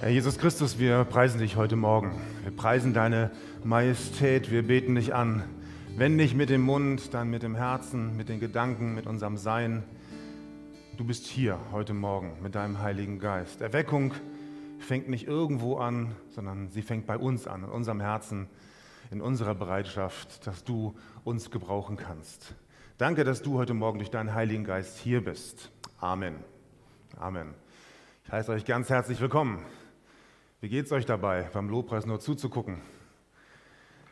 Herr Jesus Christus, wir preisen dich heute Morgen. Wir preisen deine Majestät, wir beten dich an. Wenn nicht mit dem Mund, dann mit dem Herzen, mit den Gedanken, mit unserem Sein. Du bist hier heute Morgen mit deinem Heiligen Geist. Erweckung fängt nicht irgendwo an, sondern sie fängt bei uns an, in unserem Herzen, in unserer Bereitschaft, dass du uns gebrauchen kannst. Danke, dass du heute Morgen durch deinen Heiligen Geist hier bist. Amen. Amen. Ich heiße euch ganz herzlich willkommen. Wie geht es euch dabei, beim Lobpreis nur zuzugucken?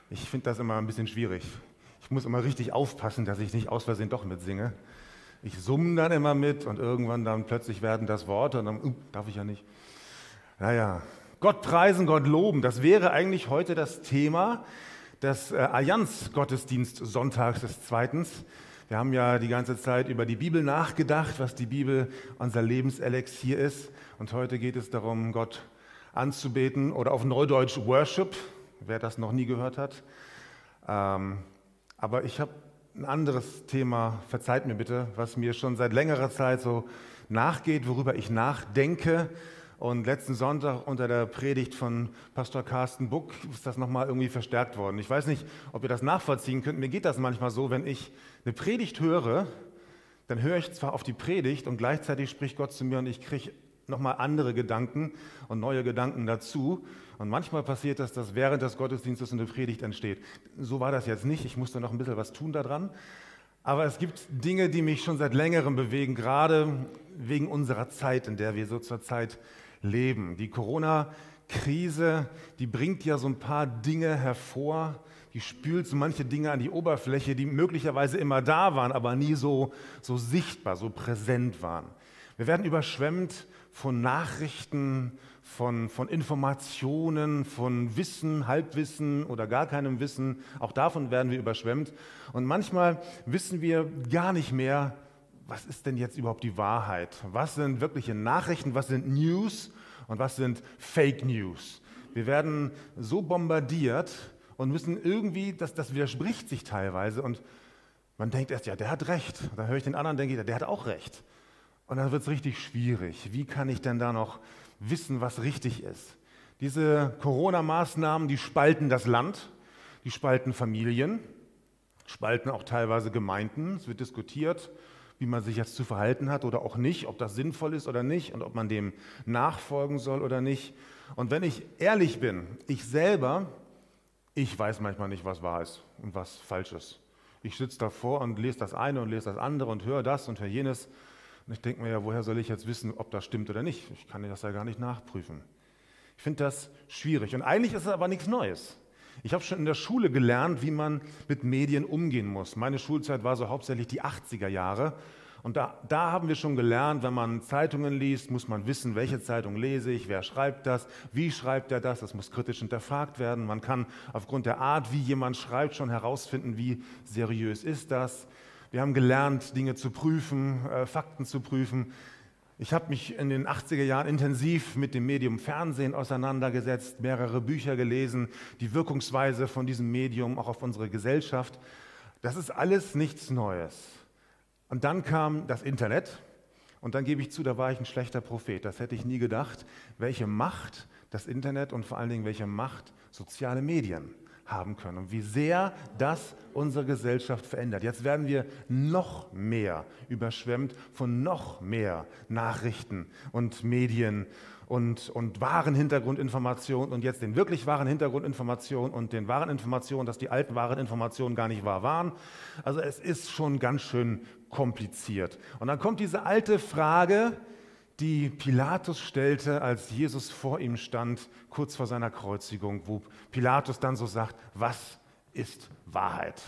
Ich finde das immer ein bisschen schwierig. Ich muss immer richtig aufpassen, dass ich nicht aus Versehen doch mitsinge. Ich summe dann immer mit und irgendwann dann plötzlich werden das Worte und dann uh, darf ich ja nicht. Naja, Gott preisen, Gott loben, das wäre eigentlich heute das Thema des äh, Allianz-Gottesdienst Sonntags des Zweitens. Wir haben ja die ganze Zeit über die Bibel nachgedacht, was die Bibel unser Lebenselixier ist. Und heute geht es darum, Gott anzubeten oder auf Neudeutsch Worship, wer das noch nie gehört hat. Ähm, aber ich habe ein anderes Thema, verzeiht mir bitte, was mir schon seit längerer Zeit so nachgeht, worüber ich nachdenke. Und letzten Sonntag unter der Predigt von Pastor Carsten Buck ist das nochmal irgendwie verstärkt worden. Ich weiß nicht, ob ihr das nachvollziehen könnt. Mir geht das manchmal so, wenn ich eine Predigt höre, dann höre ich zwar auf die Predigt und gleichzeitig spricht Gott zu mir und ich kriege nochmal andere Gedanken und neue Gedanken dazu. Und manchmal passiert das, dass während des Gottesdienstes eine Predigt entsteht. So war das jetzt nicht. Ich musste noch ein bisschen was tun daran. Aber es gibt Dinge, die mich schon seit längerem bewegen, gerade wegen unserer Zeit, in der wir so zur Zeit leben. Die Corona-Krise, die bringt ja so ein paar Dinge hervor, die spült so manche Dinge an die Oberfläche, die möglicherweise immer da waren, aber nie so, so sichtbar, so präsent waren. Wir werden überschwemmt von Nachrichten, von, von Informationen, von Wissen, Halbwissen oder gar keinem Wissen. Auch davon werden wir überschwemmt. Und manchmal wissen wir gar nicht mehr, was ist denn jetzt überhaupt die Wahrheit? Was sind wirkliche Nachrichten? Was sind News? Und was sind Fake News? Wir werden so bombardiert und müssen irgendwie, das, das widerspricht sich teilweise. Und man denkt erst, ja, der hat recht. Da höre ich den anderen, denke ich, der hat auch recht. Und dann wird es richtig schwierig. Wie kann ich denn da noch wissen, was richtig ist? Diese Corona-Maßnahmen, die spalten das Land, die spalten Familien, spalten auch teilweise Gemeinden. Es wird diskutiert, wie man sich jetzt zu verhalten hat oder auch nicht, ob das sinnvoll ist oder nicht und ob man dem nachfolgen soll oder nicht. Und wenn ich ehrlich bin, ich selber, ich weiß manchmal nicht, was wahr ist und was falsch ist. Ich sitze davor und lese das eine und lese das andere und höre das und höre jenes und ich denke mir ja, woher soll ich jetzt wissen, ob das stimmt oder nicht? Ich kann das ja gar nicht nachprüfen. Ich finde das schwierig. Und eigentlich ist es aber nichts Neues. Ich habe schon in der Schule gelernt, wie man mit Medien umgehen muss. Meine Schulzeit war so hauptsächlich die 80er Jahre. Und da, da, haben wir schon gelernt, wenn man Zeitungen liest, muss man wissen, welche Zeitung lese ich, wer schreibt das, wie schreibt er das, das muss kritisch hinterfragt werden. Man kann aufgrund der Art, wie jemand schreibt, schon herausfinden, wie seriös ist das. Wir haben gelernt, Dinge zu prüfen, äh, Fakten zu prüfen. Ich habe mich in den 80er Jahren intensiv mit dem Medium Fernsehen auseinandergesetzt, mehrere Bücher gelesen, die Wirkungsweise von diesem Medium auch auf unsere Gesellschaft. Das ist alles nichts Neues. Und dann kam das Internet und dann gebe ich zu, da war ich ein schlechter Prophet. Das hätte ich nie gedacht, welche Macht das Internet und vor allen Dingen welche Macht soziale Medien haben können und wie sehr das unsere Gesellschaft verändert. Jetzt werden wir noch mehr überschwemmt von noch mehr Nachrichten und Medien und, und wahren Hintergrundinformationen und jetzt den wirklich wahren Hintergrundinformationen und den wahren Informationen, dass die alten wahren Informationen gar nicht wahr waren. Also es ist schon ganz schön kompliziert. Und dann kommt diese alte Frage, die Pilatus stellte, als Jesus vor ihm stand, kurz vor seiner Kreuzigung, wo Pilatus dann so sagt, was ist Wahrheit?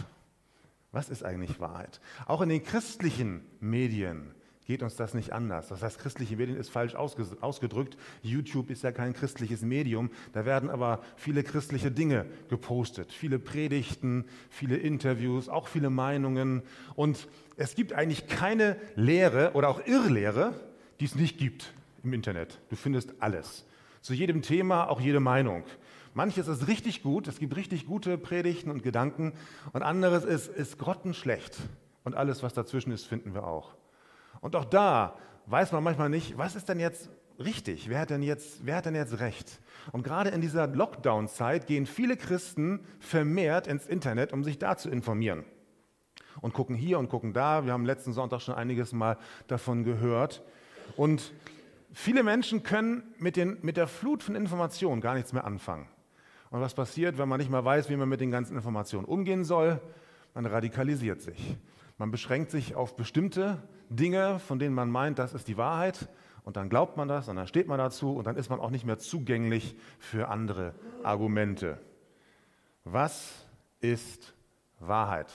Was ist eigentlich Wahrheit? Auch in den christlichen Medien geht uns das nicht anders. Das heißt, christliche Medien ist falsch ausgedrückt. YouTube ist ja kein christliches Medium. Da werden aber viele christliche Dinge gepostet. Viele Predigten, viele Interviews, auch viele Meinungen. Und es gibt eigentlich keine Lehre oder auch Irrlehre, die es nicht gibt im Internet. Du findest alles. Zu jedem Thema auch jede Meinung. Manches ist richtig gut, es gibt richtig gute Predigten und Gedanken und anderes ist, ist grottenschlecht. Und alles, was dazwischen ist, finden wir auch. Und auch da weiß man manchmal nicht, was ist denn jetzt richtig? Wer hat denn jetzt, wer hat denn jetzt recht? Und gerade in dieser Lockdown-Zeit gehen viele Christen vermehrt ins Internet, um sich da zu informieren. Und gucken hier und gucken da. Wir haben letzten Sonntag schon einiges Mal davon gehört. Und viele Menschen können mit, den, mit der Flut von Informationen gar nichts mehr anfangen. Und was passiert, wenn man nicht mehr weiß, wie man mit den ganzen Informationen umgehen soll? Man radikalisiert sich. Man beschränkt sich auf bestimmte Dinge, von denen man meint, das ist die Wahrheit. Und dann glaubt man das und dann steht man dazu und dann ist man auch nicht mehr zugänglich für andere Argumente. Was ist Wahrheit?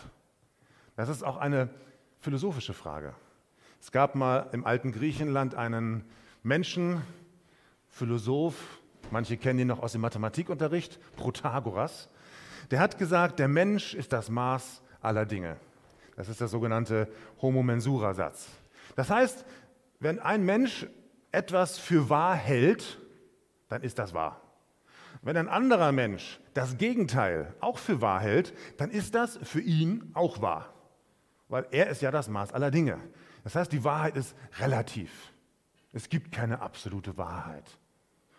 Das ist auch eine philosophische Frage. Es gab mal im alten Griechenland einen Menschen, Philosoph, manche kennen ihn noch aus dem Mathematikunterricht, Protagoras, der hat gesagt, der Mensch ist das Maß aller Dinge. Das ist der sogenannte Homo Mensura-Satz. Das heißt, wenn ein Mensch etwas für wahr hält, dann ist das wahr. Wenn ein anderer Mensch das Gegenteil auch für wahr hält, dann ist das für ihn auch wahr. Weil er ist ja das Maß aller Dinge. Das heißt, die Wahrheit ist relativ. Es gibt keine absolute Wahrheit.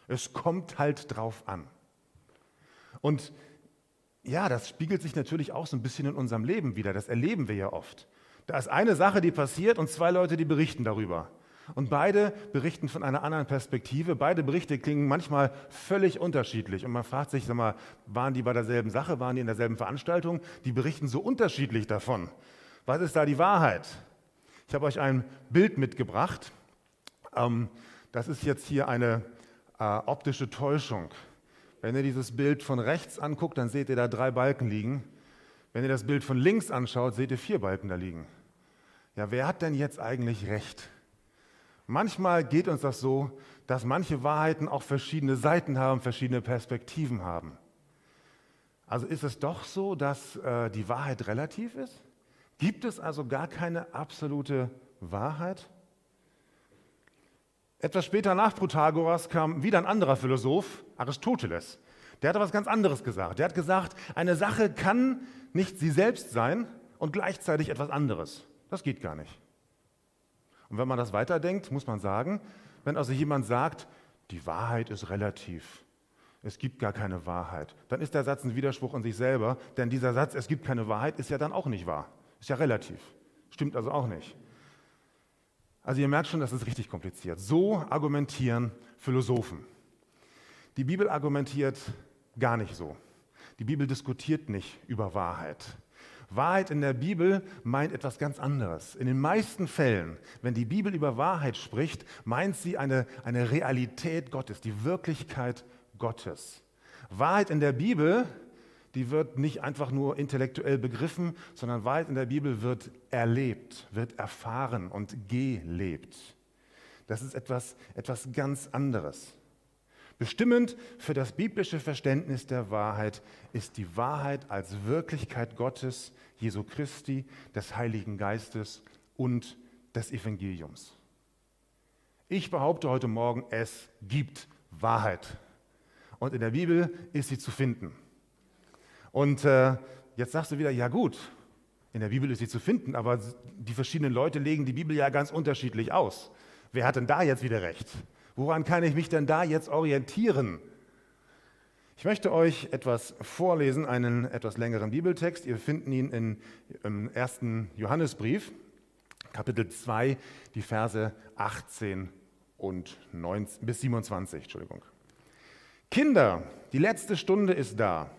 Es kommt halt drauf an. Und ja, das spiegelt sich natürlich auch so ein bisschen in unserem Leben wieder. Das erleben wir ja oft. Da ist eine Sache, die passiert und zwei Leute, die berichten darüber. Und beide berichten von einer anderen Perspektive. Beide Berichte klingen manchmal völlig unterschiedlich. Und man fragt sich, sag mal, waren die bei derselben Sache, waren die in derselben Veranstaltung? Die berichten so unterschiedlich davon. Was ist da die Wahrheit? Ich habe euch ein Bild mitgebracht. Ähm, das ist jetzt hier eine äh, optische Täuschung. Wenn ihr dieses Bild von rechts anguckt, dann seht ihr da drei Balken liegen. Wenn ihr das Bild von links anschaut, seht ihr vier Balken da liegen. Ja, wer hat denn jetzt eigentlich recht? Manchmal geht uns das so, dass manche Wahrheiten auch verschiedene Seiten haben, verschiedene Perspektiven haben. Also ist es doch so, dass äh, die Wahrheit relativ ist? Gibt es also gar keine absolute Wahrheit? Etwas später nach Protagoras kam wieder ein anderer Philosoph, Aristoteles. Der hat was ganz anderes gesagt. Der hat gesagt, eine Sache kann nicht sie selbst sein und gleichzeitig etwas anderes. Das geht gar nicht. Und wenn man das weiterdenkt, muss man sagen, wenn also jemand sagt, die Wahrheit ist relativ, es gibt gar keine Wahrheit, dann ist der Satz ein Widerspruch in sich selber, denn dieser Satz, es gibt keine Wahrheit, ist ja dann auch nicht wahr. Ist ja relativ. Stimmt also auch nicht. Also ihr merkt schon, das ist richtig kompliziert. So argumentieren Philosophen. Die Bibel argumentiert gar nicht so. Die Bibel diskutiert nicht über Wahrheit. Wahrheit in der Bibel meint etwas ganz anderes. In den meisten Fällen, wenn die Bibel über Wahrheit spricht, meint sie eine, eine Realität Gottes, die Wirklichkeit Gottes. Wahrheit in der Bibel die wird nicht einfach nur intellektuell begriffen, sondern Wahrheit in der Bibel wird erlebt, wird erfahren und gelebt. Das ist etwas, etwas ganz anderes. Bestimmend für das biblische Verständnis der Wahrheit ist die Wahrheit als Wirklichkeit Gottes, Jesu Christi, des Heiligen Geistes und des Evangeliums. Ich behaupte heute Morgen, es gibt Wahrheit. Und in der Bibel ist sie zu finden. Und äh, jetzt sagst du wieder, ja gut, in der Bibel ist sie zu finden, aber die verschiedenen Leute legen die Bibel ja ganz unterschiedlich aus. Wer hat denn da jetzt wieder recht? Woran kann ich mich denn da jetzt orientieren? Ich möchte euch etwas vorlesen, einen etwas längeren Bibeltext. Ihr findet ihn in, im ersten Johannesbrief, Kapitel 2, die Verse 18 und 19, bis 27. Entschuldigung. Kinder, die letzte Stunde ist da.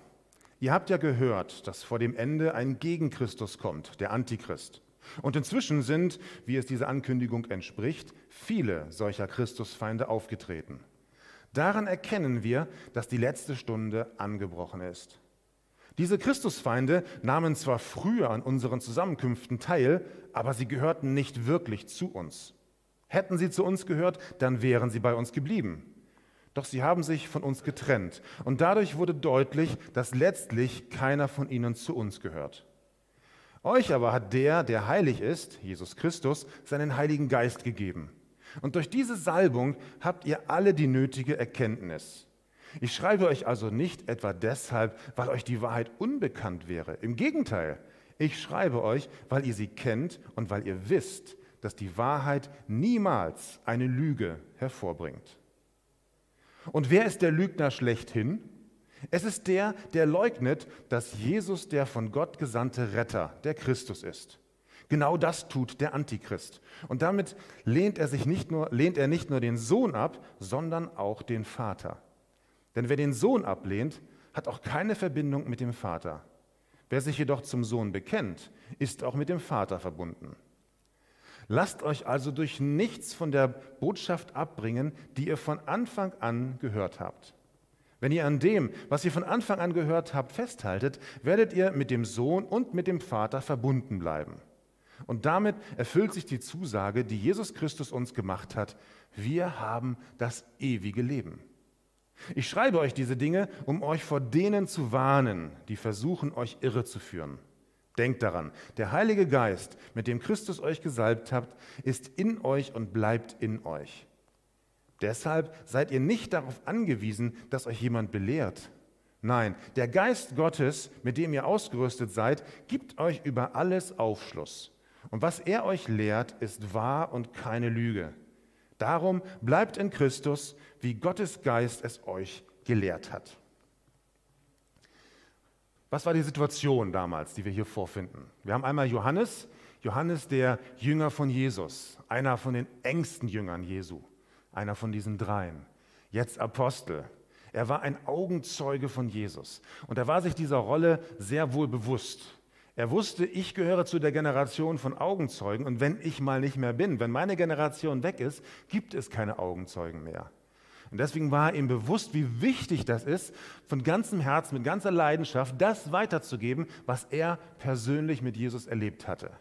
Ihr habt ja gehört, dass vor dem Ende ein Gegenchristus kommt, der Antichrist. Und inzwischen sind, wie es dieser Ankündigung entspricht, viele solcher Christusfeinde aufgetreten. Daran erkennen wir, dass die letzte Stunde angebrochen ist. Diese Christusfeinde nahmen zwar früher an unseren Zusammenkünften teil, aber sie gehörten nicht wirklich zu uns. Hätten sie zu uns gehört, dann wären sie bei uns geblieben. Doch sie haben sich von uns getrennt. Und dadurch wurde deutlich, dass letztlich keiner von ihnen zu uns gehört. Euch aber hat der, der heilig ist, Jesus Christus, seinen Heiligen Geist gegeben. Und durch diese Salbung habt ihr alle die nötige Erkenntnis. Ich schreibe euch also nicht etwa deshalb, weil euch die Wahrheit unbekannt wäre. Im Gegenteil, ich schreibe euch, weil ihr sie kennt und weil ihr wisst, dass die Wahrheit niemals eine Lüge hervorbringt. Und wer ist der Lügner schlechthin? Es ist der, der leugnet, dass Jesus der von Gott gesandte Retter, der Christus ist. Genau das tut der Antichrist. Und damit lehnt er, sich nicht nur, lehnt er nicht nur den Sohn ab, sondern auch den Vater. Denn wer den Sohn ablehnt, hat auch keine Verbindung mit dem Vater. Wer sich jedoch zum Sohn bekennt, ist auch mit dem Vater verbunden. Lasst euch also durch nichts von der Botschaft abbringen, die ihr von Anfang an gehört habt. Wenn ihr an dem, was ihr von Anfang an gehört habt, festhaltet, werdet ihr mit dem Sohn und mit dem Vater verbunden bleiben. Und damit erfüllt sich die Zusage, die Jesus Christus uns gemacht hat. Wir haben das ewige Leben. Ich schreibe euch diese Dinge, um euch vor denen zu warnen, die versuchen, euch irre zu führen. Denkt daran, der Heilige Geist, mit dem Christus euch gesalbt habt, ist in euch und bleibt in euch. Deshalb seid ihr nicht darauf angewiesen, dass euch jemand belehrt. Nein, der Geist Gottes, mit dem ihr ausgerüstet seid, gibt euch über alles Aufschluss. Und was er euch lehrt, ist wahr und keine Lüge. Darum bleibt in Christus, wie Gottes Geist es euch gelehrt hat. Was war die Situation damals, die wir hier vorfinden? Wir haben einmal Johannes, Johannes der Jünger von Jesus, einer von den engsten Jüngern Jesu, einer von diesen dreien, jetzt Apostel. Er war ein Augenzeuge von Jesus und er war sich dieser Rolle sehr wohl bewusst. Er wusste, ich gehöre zu der Generation von Augenzeugen und wenn ich mal nicht mehr bin, wenn meine Generation weg ist, gibt es keine Augenzeugen mehr. Und deswegen war ihm bewusst, wie wichtig das ist, von ganzem Herzen, mit ganzer Leidenschaft, das weiterzugeben, was er persönlich mit Jesus erlebt hatte.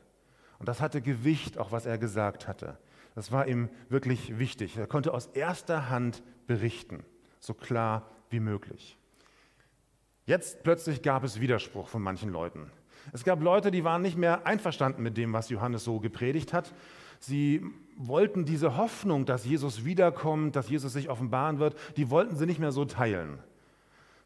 Und das hatte Gewicht, auch was er gesagt hatte. Das war ihm wirklich wichtig. Er konnte aus erster Hand berichten, so klar wie möglich. Jetzt plötzlich gab es Widerspruch von manchen Leuten. Es gab Leute, die waren nicht mehr einverstanden mit dem, was Johannes so gepredigt hat. Sie wollten diese Hoffnung, dass Jesus wiederkommt, dass Jesus sich offenbaren wird, die wollten sie nicht mehr so teilen.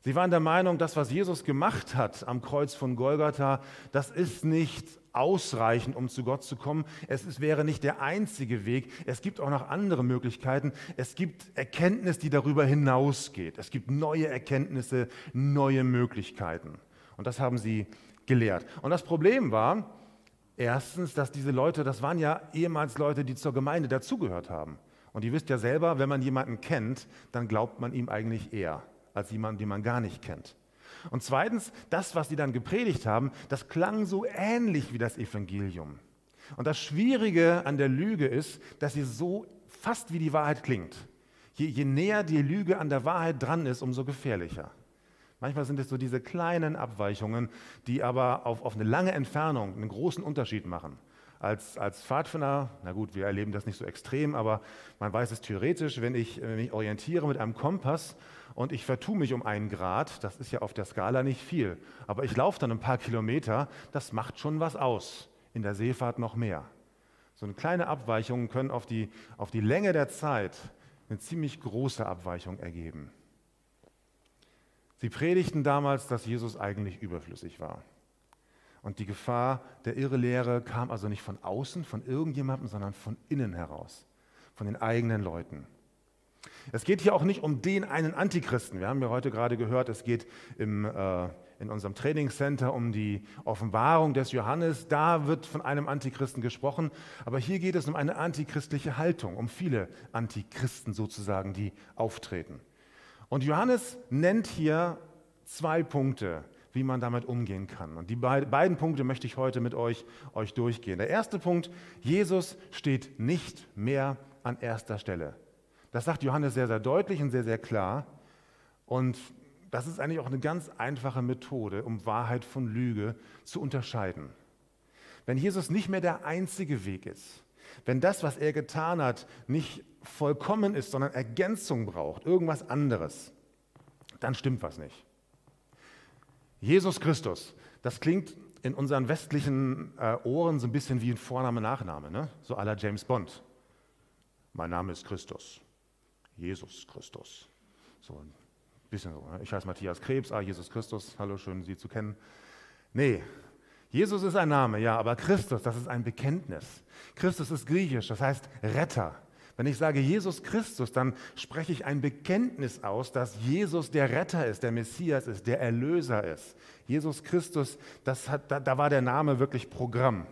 Sie waren der Meinung, das, was Jesus gemacht hat am Kreuz von Golgatha, das ist nicht ausreichend, um zu Gott zu kommen. Es ist, wäre nicht der einzige Weg. Es gibt auch noch andere Möglichkeiten. Es gibt Erkenntnis, die darüber hinausgeht. Es gibt neue Erkenntnisse, neue Möglichkeiten. Und das haben sie gelehrt. Und das Problem war, erstens, dass diese Leute, das waren ja ehemals Leute, die zur Gemeinde dazugehört haben. Und ihr wisst ja selber, wenn man jemanden kennt, dann glaubt man ihm eigentlich eher als jemanden, den man gar nicht kennt. Und zweitens, das, was sie dann gepredigt haben, das klang so ähnlich wie das Evangelium. Und das Schwierige an der Lüge ist, dass sie so fast wie die Wahrheit klingt. Je, je näher die Lüge an der Wahrheit dran ist, umso gefährlicher. Manchmal sind es so diese kleinen Abweichungen, die aber auf, auf eine lange Entfernung einen großen Unterschied machen. Als, als Pfadfinder, na gut, wir erleben das nicht so extrem, aber man weiß es theoretisch, wenn ich mich orientiere mit einem Kompass und ich vertue mich um einen Grad, das ist ja auf der Skala nicht viel, aber ich laufe dann ein paar Kilometer, das macht schon was aus. In der Seefahrt noch mehr. So eine kleine Abweichungen können auf die, auf die Länge der Zeit eine ziemlich große Abweichung ergeben. Sie predigten damals, dass Jesus eigentlich überflüssig war. Und die Gefahr der Irrelehre kam also nicht von außen, von irgendjemandem, sondern von innen heraus, von den eigenen Leuten. Es geht hier auch nicht um den einen Antichristen. Wir haben ja heute gerade gehört, es geht im, äh, in unserem Trainingscenter um die Offenbarung des Johannes. Da wird von einem Antichristen gesprochen. Aber hier geht es um eine antichristliche Haltung, um viele Antichristen sozusagen, die auftreten. Und Johannes nennt hier zwei Punkte, wie man damit umgehen kann. Und die beiden Punkte möchte ich heute mit euch, euch durchgehen. Der erste Punkt, Jesus steht nicht mehr an erster Stelle. Das sagt Johannes sehr, sehr deutlich und sehr, sehr klar. Und das ist eigentlich auch eine ganz einfache Methode, um Wahrheit von Lüge zu unterscheiden. Wenn Jesus nicht mehr der einzige Weg ist, wenn das, was er getan hat, nicht vollkommen ist, sondern Ergänzung braucht, irgendwas anderes, dann stimmt was nicht. Jesus Christus, das klingt in unseren westlichen äh, Ohren so ein bisschen wie ein Vorname, Nachname, ne? so aller James Bond. Mein Name ist Christus. Jesus Christus. So ein bisschen so. Ne? Ich heiße Matthias Krebs, ah, Jesus Christus, hallo, schön Sie zu kennen. Nee, Jesus ist ein Name, ja, aber Christus, das ist ein Bekenntnis. Christus ist griechisch, das heißt Retter. Wenn ich sage Jesus Christus, dann spreche ich ein Bekenntnis aus, dass Jesus der Retter ist, der Messias ist, der Erlöser ist. Jesus Christus, das hat, da, da war der Name wirklich Programm.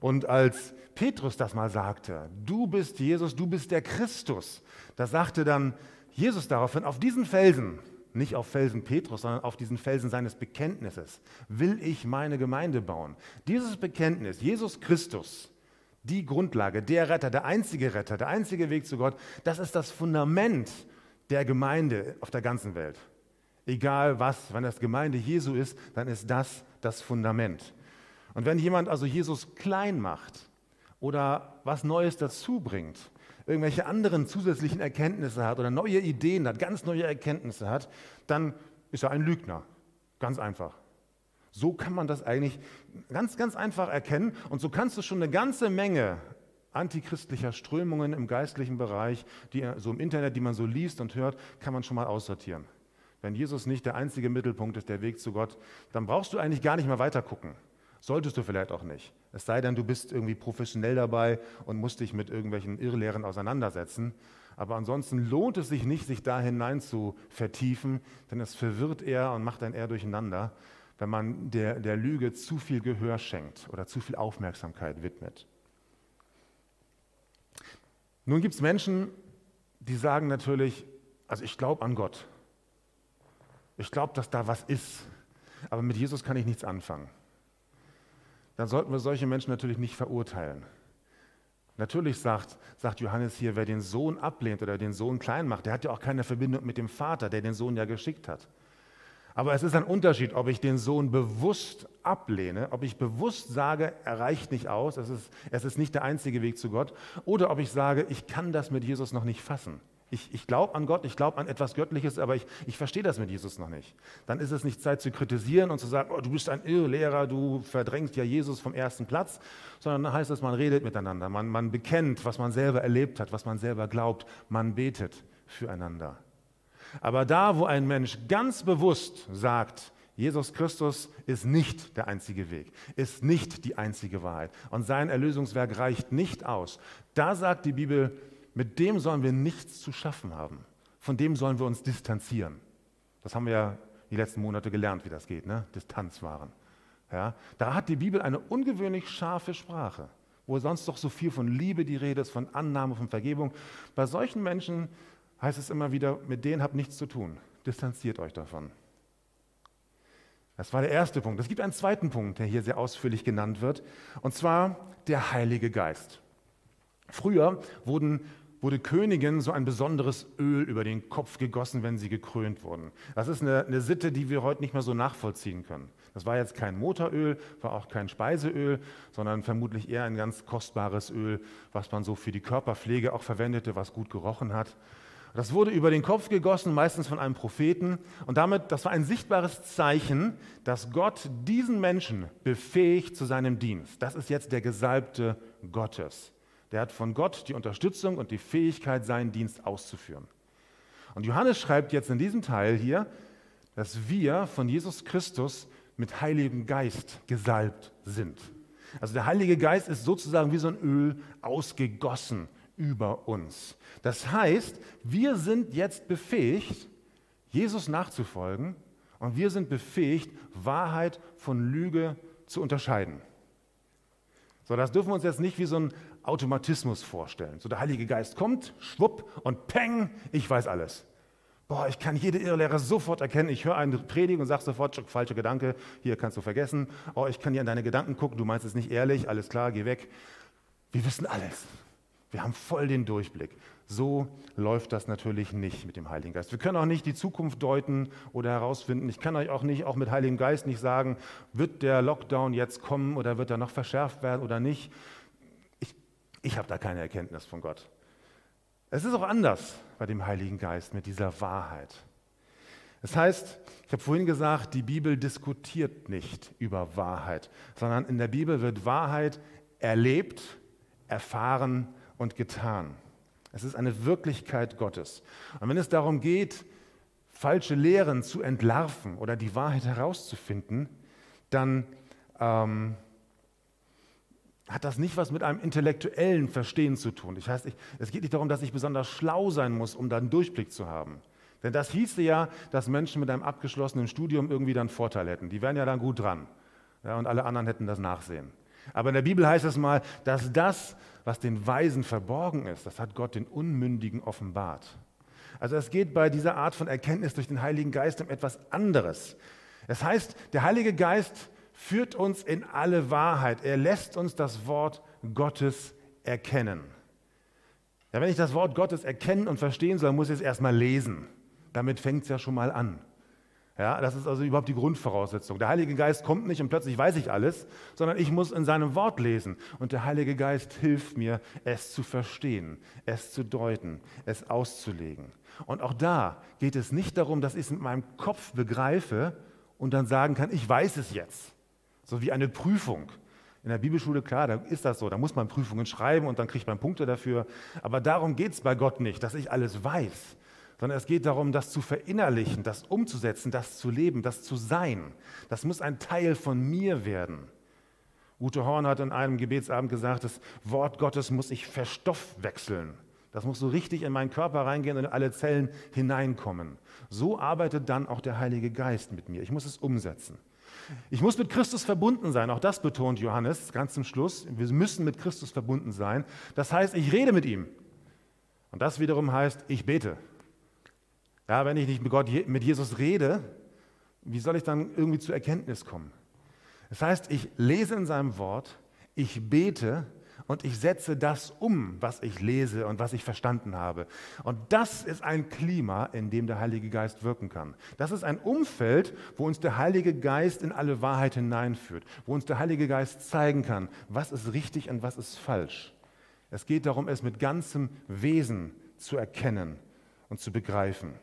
Und als Petrus das mal sagte, du bist Jesus, du bist der Christus, da sagte dann Jesus daraufhin, auf diesen Felsen, nicht auf Felsen Petrus, sondern auf diesen Felsen seines Bekenntnisses, will ich meine Gemeinde bauen. Dieses Bekenntnis, Jesus Christus, die Grundlage, der Retter, der einzige Retter, der einzige Weg zu Gott, das ist das Fundament der Gemeinde auf der ganzen Welt. Egal was, wenn das Gemeinde Jesu ist, dann ist das das Fundament. Und wenn jemand also Jesus klein macht oder was Neues dazu bringt, irgendwelche anderen zusätzlichen Erkenntnisse hat oder neue Ideen hat, ganz neue Erkenntnisse hat, dann ist er ein Lügner. Ganz einfach. So kann man das eigentlich ganz, ganz einfach erkennen. Und so kannst du schon eine ganze Menge antichristlicher Strömungen im geistlichen Bereich, die so im Internet, die man so liest und hört, kann man schon mal aussortieren. Wenn Jesus nicht der einzige Mittelpunkt ist, der Weg zu Gott, dann brauchst du eigentlich gar nicht mehr weiter gucken. Solltest du vielleicht auch nicht. Es sei denn, du bist irgendwie professionell dabei und musst dich mit irgendwelchen Irrlehren auseinandersetzen. Aber ansonsten lohnt es sich nicht, sich da hinein zu vertiefen, denn es verwirrt eher und macht dann eher durcheinander, wenn man der, der Lüge zu viel Gehör schenkt oder zu viel Aufmerksamkeit widmet. Nun gibt es Menschen, die sagen natürlich, also ich glaube an Gott. Ich glaube, dass da was ist, aber mit Jesus kann ich nichts anfangen dann sollten wir solche Menschen natürlich nicht verurteilen. Natürlich sagt, sagt Johannes hier, wer den Sohn ablehnt oder den Sohn klein macht, der hat ja auch keine Verbindung mit dem Vater, der den Sohn ja geschickt hat. Aber es ist ein Unterschied, ob ich den Sohn bewusst ablehne, ob ich bewusst sage, er reicht nicht aus, es ist, es ist nicht der einzige Weg zu Gott, oder ob ich sage, ich kann das mit Jesus noch nicht fassen. Ich, ich glaube an Gott, ich glaube an etwas Göttliches, aber ich, ich verstehe das mit Jesus noch nicht. Dann ist es nicht Zeit zu kritisieren und zu sagen, oh, du bist ein Irrlehrer, du verdrängst ja Jesus vom ersten Platz, sondern dann heißt es, man redet miteinander, man, man bekennt, was man selber erlebt hat, was man selber glaubt, man betet füreinander. Aber da, wo ein Mensch ganz bewusst sagt, Jesus Christus ist nicht der einzige Weg, ist nicht die einzige Wahrheit und sein Erlösungswerk reicht nicht aus, da sagt die Bibel, mit dem sollen wir nichts zu schaffen haben. Von dem sollen wir uns distanzieren. Das haben wir ja die letzten Monate gelernt, wie das geht, ne? Distanz wahren. Ja? Da hat die Bibel eine ungewöhnlich scharfe Sprache, wo sonst doch so viel von Liebe die Rede ist, von Annahme, von Vergebung. Bei solchen Menschen heißt es immer wieder, mit denen habt nichts zu tun. Distanziert euch davon. Das war der erste Punkt. Es gibt einen zweiten Punkt, der hier sehr ausführlich genannt wird, und zwar der Heilige Geist. Früher wurden wurde Königen so ein besonderes Öl über den Kopf gegossen, wenn sie gekrönt wurden. Das ist eine, eine, Sitte, die wir heute nicht mehr so nachvollziehen können. Das war jetzt kein Motoröl, war auch kein Speiseöl, sondern vermutlich eher ein ganz kostbares Öl, was man so für die Körperpflege auch verwendete, was gut gerochen hat. Das wurde über den Kopf gegossen, meistens von einem Propheten. Und damit, das war ein sichtbares Zeichen, dass Gott diesen Menschen befähigt zu seinem Dienst. Das ist jetzt der Gesalbte Gottes. Der hat von Gott die Unterstützung und die Fähigkeit, seinen Dienst auszuführen. Und Johannes schreibt jetzt in diesem Teil hier, dass wir von Jesus Christus mit Heiligem Geist gesalbt sind. Also der Heilige Geist ist sozusagen wie so ein Öl ausgegossen über uns. Das heißt, wir sind jetzt befähigt, Jesus nachzufolgen und wir sind befähigt, Wahrheit von Lüge zu unterscheiden. So, das dürfen wir uns jetzt nicht wie so ein Automatismus vorstellen. So der Heilige Geist kommt, schwupp und peng, ich weiß alles. Boah, ich kann jede Irrlehre sofort erkennen. Ich höre eine Predigt und sage sofort, falscher Gedanke, hier kannst du vergessen. Oh, ich kann hier in deine Gedanken gucken, du meinst es nicht ehrlich, alles klar, geh weg. Wir wissen alles. Wir haben voll den Durchblick. So läuft das natürlich nicht mit dem Heiligen Geist. Wir können auch nicht die Zukunft deuten oder herausfinden. Ich kann euch auch nicht, auch mit Heiligem Geist nicht sagen, wird der Lockdown jetzt kommen oder wird er noch verschärft werden oder nicht. Ich habe da keine Erkenntnis von Gott. Es ist auch anders bei dem Heiligen Geist mit dieser Wahrheit. Das heißt, ich habe vorhin gesagt, die Bibel diskutiert nicht über Wahrheit, sondern in der Bibel wird Wahrheit erlebt, erfahren und getan. Es ist eine Wirklichkeit Gottes. Und wenn es darum geht, falsche Lehren zu entlarven oder die Wahrheit herauszufinden, dann ähm, hat das nicht was mit einem intellektuellen Verstehen zu tun. Das heißt, ich, es geht nicht darum, dass ich besonders schlau sein muss, um da einen Durchblick zu haben. Denn das hieße ja, dass Menschen mit einem abgeschlossenen Studium irgendwie dann Vorteil hätten. Die wären ja dann gut dran. Ja, und alle anderen hätten das Nachsehen. Aber in der Bibel heißt es mal, dass das, was den Weisen verborgen ist, das hat Gott den Unmündigen offenbart. Also es geht bei dieser Art von Erkenntnis durch den Heiligen Geist um etwas anderes. Es heißt, der Heilige Geist führt uns in alle Wahrheit. Er lässt uns das Wort Gottes erkennen. Ja, wenn ich das Wort Gottes erkennen und verstehen soll, muss ich es erstmal lesen. Damit fängt es ja schon mal an. Ja, das ist also überhaupt die Grundvoraussetzung. Der Heilige Geist kommt nicht und plötzlich weiß ich alles, sondern ich muss in seinem Wort lesen. Und der Heilige Geist hilft mir, es zu verstehen, es zu deuten, es auszulegen. Und auch da geht es nicht darum, dass ich es mit meinem Kopf begreife und dann sagen kann, ich weiß es jetzt. So wie eine Prüfung. In der Bibelschule, klar, da ist das so, da muss man Prüfungen schreiben und dann kriegt man Punkte dafür. Aber darum geht es bei Gott nicht, dass ich alles weiß, sondern es geht darum, das zu verinnerlichen, das umzusetzen, das zu leben, das zu sein. Das muss ein Teil von mir werden. Ute Horn hat in einem Gebetsabend gesagt, das Wort Gottes muss ich verstoffwechseln. Das muss so richtig in meinen Körper reingehen und in alle Zellen hineinkommen. So arbeitet dann auch der Heilige Geist mit mir. Ich muss es umsetzen. Ich muss mit Christus verbunden sein, auch das betont Johannes ganz zum Schluss. Wir müssen mit Christus verbunden sein. Das heißt, ich rede mit ihm. Und das wiederum heißt, ich bete. Ja, wenn ich nicht mit, Gott, mit Jesus rede, wie soll ich dann irgendwie zur Erkenntnis kommen? Das heißt, ich lese in seinem Wort, ich bete und ich setze das um, was ich lese und was ich verstanden habe. Und das ist ein Klima, in dem der Heilige Geist wirken kann. Das ist ein Umfeld, wo uns der Heilige Geist in alle Wahrheit hineinführt, wo uns der Heilige Geist zeigen kann, was ist richtig und was ist falsch. Es geht darum, es mit ganzem Wesen zu erkennen und zu begreifen.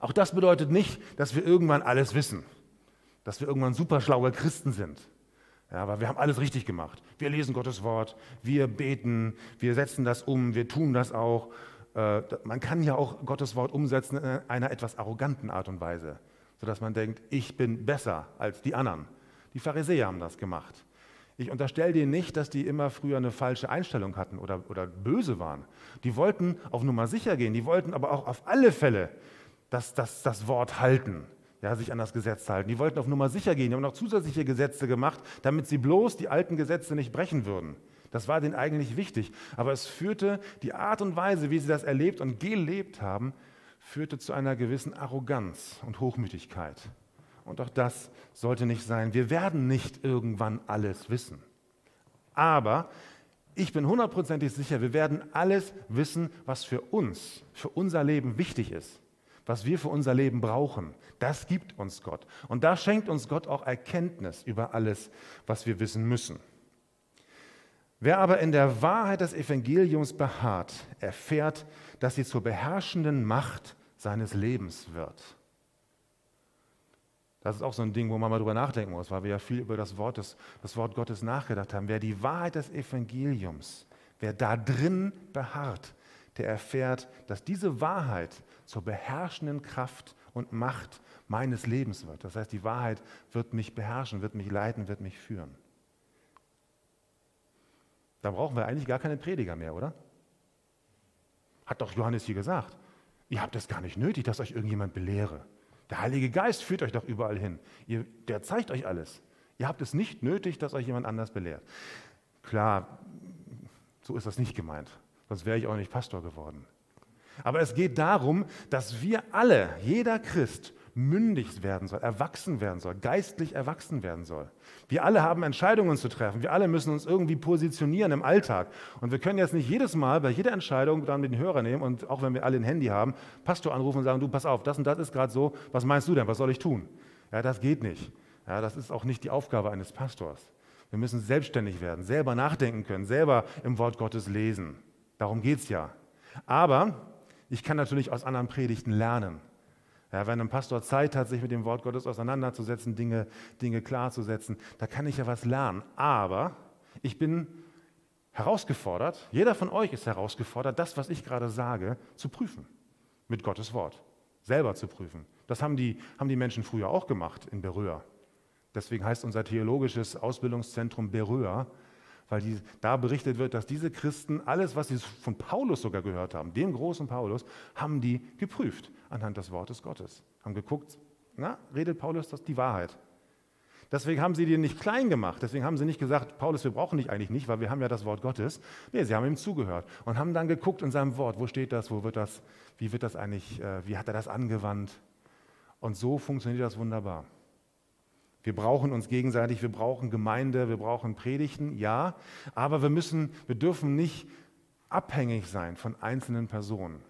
Auch das bedeutet nicht, dass wir irgendwann alles wissen, dass wir irgendwann superschlaue Christen sind. Ja, aber wir haben alles richtig gemacht. Wir lesen Gottes Wort, wir beten, wir setzen das um, wir tun das auch. Äh, man kann ja auch Gottes Wort umsetzen in einer etwas arroganten Art und Weise, sodass man denkt, ich bin besser als die anderen. Die Pharisäer haben das gemacht. Ich unterstelle denen nicht, dass die immer früher eine falsche Einstellung hatten oder, oder böse waren. Die wollten auf Nummer sicher gehen, die wollten aber auch auf alle Fälle das, das, das Wort halten ja, sich an das Gesetz halten. Die wollten auf Nummer sicher gehen. Die haben noch zusätzliche Gesetze gemacht, damit sie bloß die alten Gesetze nicht brechen würden. Das war denen eigentlich wichtig. Aber es führte, die Art und Weise, wie sie das erlebt und gelebt haben, führte zu einer gewissen Arroganz und Hochmütigkeit. Und auch das sollte nicht sein. Wir werden nicht irgendwann alles wissen. Aber ich bin hundertprozentig sicher, wir werden alles wissen, was für uns, für unser Leben wichtig ist was wir für unser Leben brauchen. Das gibt uns Gott. Und da schenkt uns Gott auch Erkenntnis über alles, was wir wissen müssen. Wer aber in der Wahrheit des Evangeliums beharrt, erfährt, dass sie zur beherrschenden Macht seines Lebens wird. Das ist auch so ein Ding, wo man mal drüber nachdenken muss, weil wir ja viel über das Wort, des, das Wort Gottes nachgedacht haben. Wer die Wahrheit des Evangeliums, wer da drin beharrt, der erfährt, dass diese Wahrheit zur beherrschenden Kraft und Macht meines Lebens wird. Das heißt, die Wahrheit wird mich beherrschen, wird mich leiten, wird mich führen. Da brauchen wir eigentlich gar keine Prediger mehr, oder? Hat doch Johannes hier gesagt. Ihr habt es gar nicht nötig, dass euch irgendjemand belehre. Der Heilige Geist führt euch doch überall hin. Ihr, der zeigt euch alles. Ihr habt es nicht nötig, dass euch jemand anders belehrt. Klar, so ist das nicht gemeint sonst wäre ich auch nicht Pastor geworden. Aber es geht darum, dass wir alle, jeder Christ, mündig werden soll, erwachsen werden soll, geistlich erwachsen werden soll. Wir alle haben Entscheidungen zu treffen. Wir alle müssen uns irgendwie positionieren im Alltag. Und wir können jetzt nicht jedes Mal bei jeder Entscheidung dann den Hörer nehmen und auch wenn wir alle ein Handy haben, Pastor anrufen und sagen, du pass auf, das und das ist gerade so, was meinst du denn, was soll ich tun? Ja, das geht nicht. Ja, das ist auch nicht die Aufgabe eines Pastors. Wir müssen selbstständig werden, selber nachdenken können, selber im Wort Gottes lesen. Darum geht es ja. Aber ich kann natürlich aus anderen Predigten lernen. Ja, wenn ein Pastor Zeit hat, sich mit dem Wort Gottes auseinanderzusetzen, Dinge, Dinge klarzusetzen, da kann ich ja was lernen. Aber ich bin herausgefordert, jeder von euch ist herausgefordert, das, was ich gerade sage, zu prüfen. Mit Gottes Wort. Selber zu prüfen. Das haben die, haben die Menschen früher auch gemacht in Berühr. Deswegen heißt unser theologisches Ausbildungszentrum Berühr, weil die, da berichtet wird, dass diese Christen alles, was sie von Paulus sogar gehört haben, dem großen Paulus, haben die geprüft anhand des Wortes Gottes. Haben geguckt, na, redet Paulus das die Wahrheit? Deswegen haben sie den nicht klein gemacht. Deswegen haben sie nicht gesagt, Paulus, wir brauchen dich eigentlich nicht, weil wir haben ja das Wort Gottes. Nee, sie haben ihm zugehört und haben dann geguckt in seinem Wort, wo steht das, wo wird das, wie wird das eigentlich, äh, wie hat er das angewandt? Und so funktioniert das wunderbar. Wir brauchen uns gegenseitig, wir brauchen Gemeinde, wir brauchen Predigten, ja, aber wir müssen, wir dürfen nicht abhängig sein von einzelnen Personen.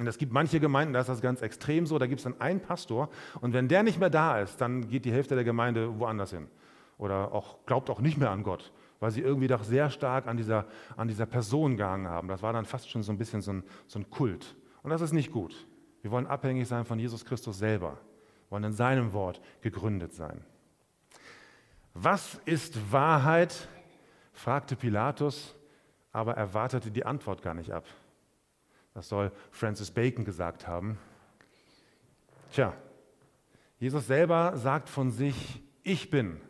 Und es gibt manche Gemeinden, da ist das ganz extrem so, da gibt es dann einen Pastor und wenn der nicht mehr da ist, dann geht die Hälfte der Gemeinde woanders hin. Oder auch, glaubt auch nicht mehr an Gott, weil sie irgendwie doch sehr stark an dieser, an dieser Person gehangen haben. Das war dann fast schon so ein bisschen so ein, so ein Kult. Und das ist nicht gut. Wir wollen abhängig sein von Jesus Christus selber wollen in seinem Wort gegründet sein. Was ist Wahrheit? fragte Pilatus, aber er wartete die Antwort gar nicht ab. Das soll Francis Bacon gesagt haben. Tja, Jesus selber sagt von sich, ich bin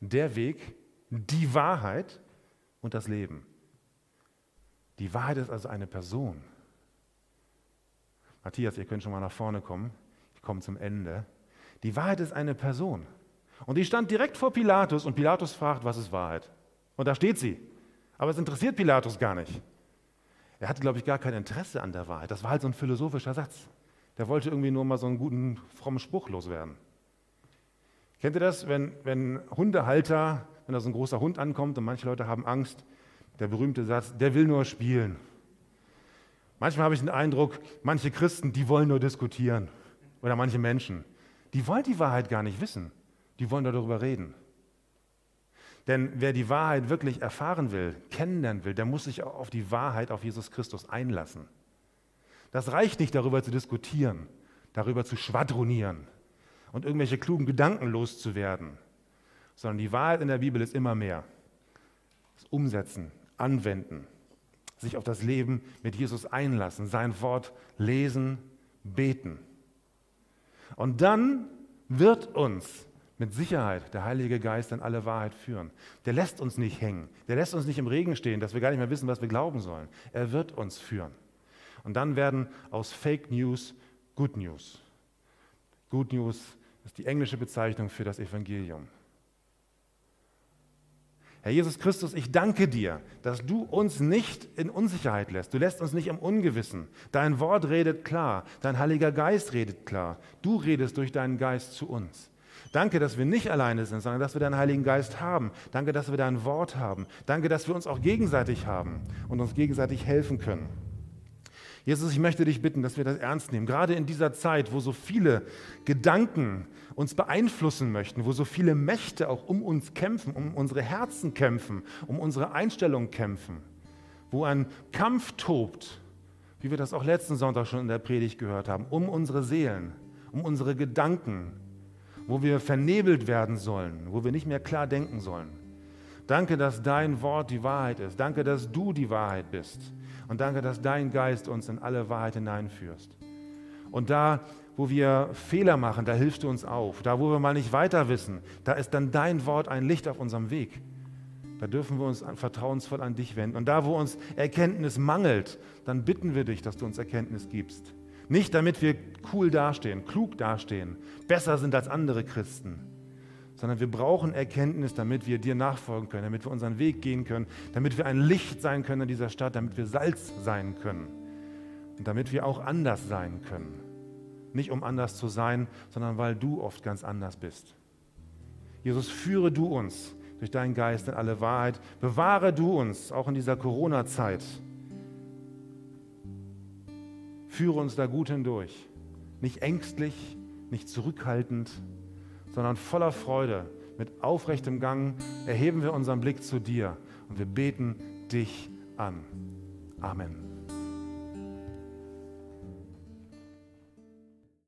der Weg, die Wahrheit und das Leben. Die Wahrheit ist also eine Person. Matthias, ihr könnt schon mal nach vorne kommen komme zum Ende. Die Wahrheit ist eine Person. Und die stand direkt vor Pilatus und Pilatus fragt, was ist Wahrheit? Und da steht sie. Aber es interessiert Pilatus gar nicht. Er hatte, glaube ich, gar kein Interesse an der Wahrheit. Das war halt so ein philosophischer Satz. Der wollte irgendwie nur mal so einen guten, frommen Spruch loswerden. Kennt ihr das, wenn, wenn Hundehalter, wenn da so ein großer Hund ankommt und manche Leute haben Angst, der berühmte Satz, der will nur spielen. Manchmal habe ich den Eindruck, manche Christen, die wollen nur diskutieren oder manche Menschen, die wollen die Wahrheit gar nicht wissen. Die wollen darüber reden. Denn wer die Wahrheit wirklich erfahren will, kennenlernen will, der muss sich auf die Wahrheit, auf Jesus Christus einlassen. Das reicht nicht, darüber zu diskutieren, darüber zu schwadronieren und irgendwelche klugen Gedanken loszuwerden, sondern die Wahrheit in der Bibel ist immer mehr. Das Umsetzen, Anwenden, sich auf das Leben mit Jesus einlassen, sein Wort lesen, beten. Und dann wird uns mit Sicherheit der Heilige Geist in alle Wahrheit führen. Der lässt uns nicht hängen. Der lässt uns nicht im Regen stehen, dass wir gar nicht mehr wissen, was wir glauben sollen. Er wird uns führen. Und dann werden aus Fake News Good News. Good News ist die englische Bezeichnung für das Evangelium. Herr Jesus Christus, ich danke dir, dass du uns nicht in Unsicherheit lässt. Du lässt uns nicht im Ungewissen. Dein Wort redet klar, dein Heiliger Geist redet klar. Du redest durch deinen Geist zu uns. Danke, dass wir nicht alleine sind, sondern dass wir deinen Heiligen Geist haben. Danke, dass wir dein Wort haben. Danke, dass wir uns auch gegenseitig haben und uns gegenseitig helfen können. Jesus, ich möchte dich bitten, dass wir das ernst nehmen. Gerade in dieser Zeit, wo so viele Gedanken uns beeinflussen möchten, wo so viele Mächte auch um uns kämpfen, um unsere Herzen kämpfen, um unsere Einstellung kämpfen, wo ein Kampf tobt, wie wir das auch letzten Sonntag schon in der Predigt gehört haben, um unsere Seelen, um unsere Gedanken, wo wir vernebelt werden sollen, wo wir nicht mehr klar denken sollen. Danke, dass dein Wort die Wahrheit ist. Danke, dass du die Wahrheit bist. Und danke, dass dein Geist uns in alle Wahrheit hineinführst. Und da, wo wir Fehler machen, da hilfst du uns auf. Da, wo wir mal nicht weiter wissen, da ist dann dein Wort ein Licht auf unserem Weg. Da dürfen wir uns vertrauensvoll an dich wenden. Und da, wo uns Erkenntnis mangelt, dann bitten wir dich, dass du uns Erkenntnis gibst. Nicht damit wir cool dastehen, klug dastehen, besser sind als andere Christen, sondern wir brauchen Erkenntnis, damit wir dir nachfolgen können, damit wir unseren Weg gehen können, damit wir ein Licht sein können in dieser Stadt, damit wir Salz sein können und damit wir auch anders sein können. Nicht um anders zu sein, sondern weil du oft ganz anders bist. Jesus, führe du uns durch deinen Geist in alle Wahrheit. Bewahre du uns auch in dieser Corona-Zeit. Führe uns da gut hindurch. Nicht ängstlich, nicht zurückhaltend, sondern voller Freude, mit aufrechtem Gang erheben wir unseren Blick zu dir und wir beten dich an. Amen.